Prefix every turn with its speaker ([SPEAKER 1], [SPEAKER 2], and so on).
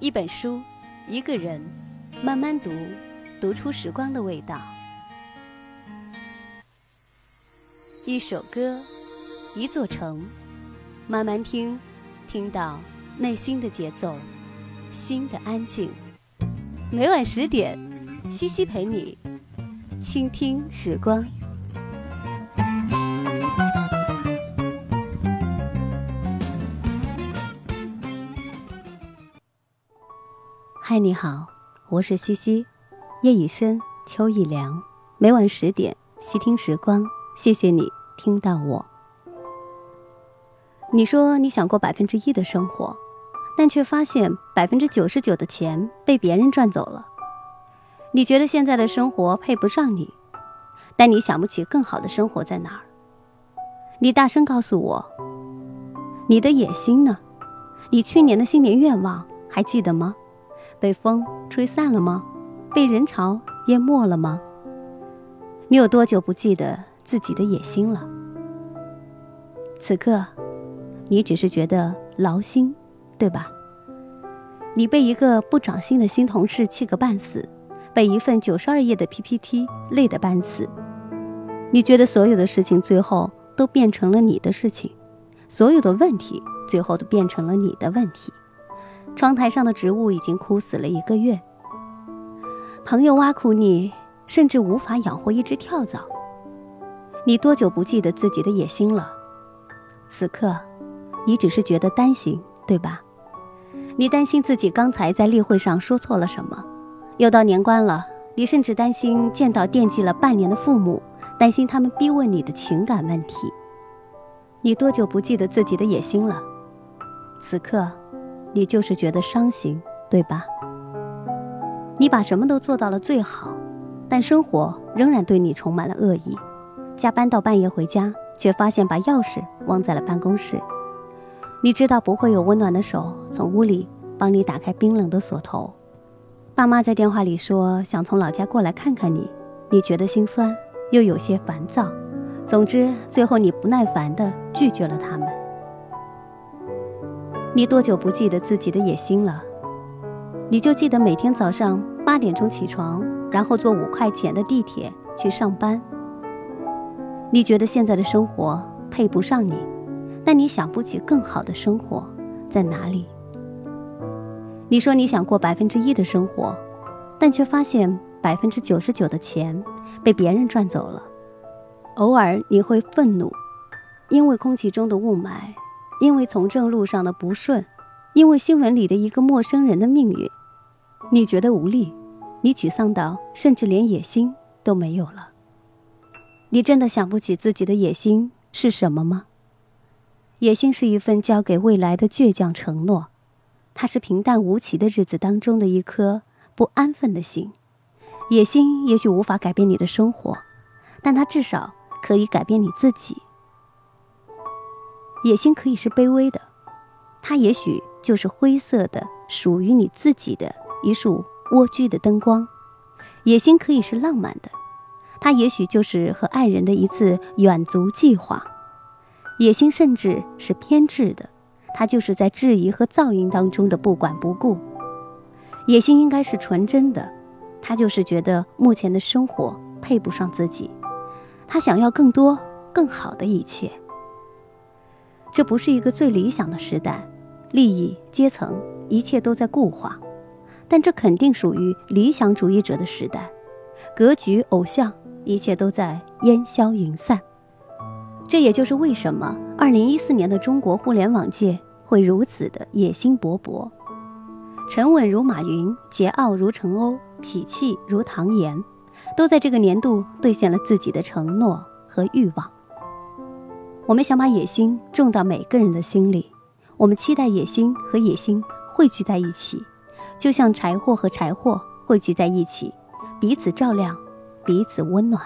[SPEAKER 1] 一本书，一个人，慢慢读，读出时光的味道。一首歌，一座城，慢慢听，听到内心的节奏，心的安静。每晚十点，西西陪你倾听时光。你好，我是西西，夜已深，秋已凉。每晚十点，细听时光，谢谢你听到我。你说你想过百分之一的生活，但却发现百分之九十九的钱被别人赚走了。你觉得现在的生活配不上你，但你想不起更好的生活在哪儿。你大声告诉我，你的野心呢？你去年的新年愿望还记得吗？被风吹散了吗？被人潮淹没了吗？你有多久不记得自己的野心了？此刻，你只是觉得劳心，对吧？你被一个不长心的新同事气个半死，被一份九十二页的 PPT 累得半死。你觉得所有的事情最后都变成了你的事情，所有的问题最后都变成了你的问题。窗台上的植物已经枯死了一个月。朋友挖苦你，甚至无法养活一只跳蚤。你多久不记得自己的野心了？此刻，你只是觉得担心，对吧？你担心自己刚才在例会上说错了什么。又到年关了，你甚至担心见到惦记了半年的父母，担心他们逼问你的情感问题。你多久不记得自己的野心了？此刻。你就是觉得伤心，对吧？你把什么都做到了最好，但生活仍然对你充满了恶意。加班到半夜回家，却发现把钥匙忘在了办公室。你知道不会有温暖的手从屋里帮你打开冰冷的锁头。爸妈在电话里说想从老家过来看看你，你觉得心酸又有些烦躁。总之，最后你不耐烦地拒绝了他们。你多久不记得自己的野心了？你就记得每天早上八点钟起床，然后坐五块钱的地铁去上班。你觉得现在的生活配不上你，但你想不起更好的生活在哪里。你说你想过百分之一的生活，但却发现百分之九十九的钱被别人赚走了。偶尔你会愤怒，因为空气中的雾霾。因为从政路上的不顺，因为新闻里的一个陌生人的命运，你觉得无力，你沮丧到甚至连野心都没有了。你真的想不起自己的野心是什么吗？野心是一份交给未来的倔强承诺，它是平淡无奇的日子当中的一颗不安分的心。野心也许无法改变你的生活，但它至少可以改变你自己。野心可以是卑微的，它也许就是灰色的，属于你自己的一束蜗居的灯光；野心可以是浪漫的，它也许就是和爱人的一次远足计划；野心甚至是偏执的，它就是在质疑和噪音当中的不管不顾；野心应该是纯真的，他就是觉得目前的生活配不上自己，他想要更多、更好的一切。这不是一个最理想的时代，利益阶层一切都在固化，但这肯定属于理想主义者的时代，格局偶像一切都在烟消云散。这也就是为什么2014年的中国互联网界会如此的野心勃勃，沉稳如马云，桀骜如陈欧，痞气如唐岩，都在这个年度兑现了自己的承诺和欲望。我们想把野心种到每个人的心里，我们期待野心和野心汇聚在一起，就像柴火和柴火汇聚在一起，彼此照亮，彼此温暖。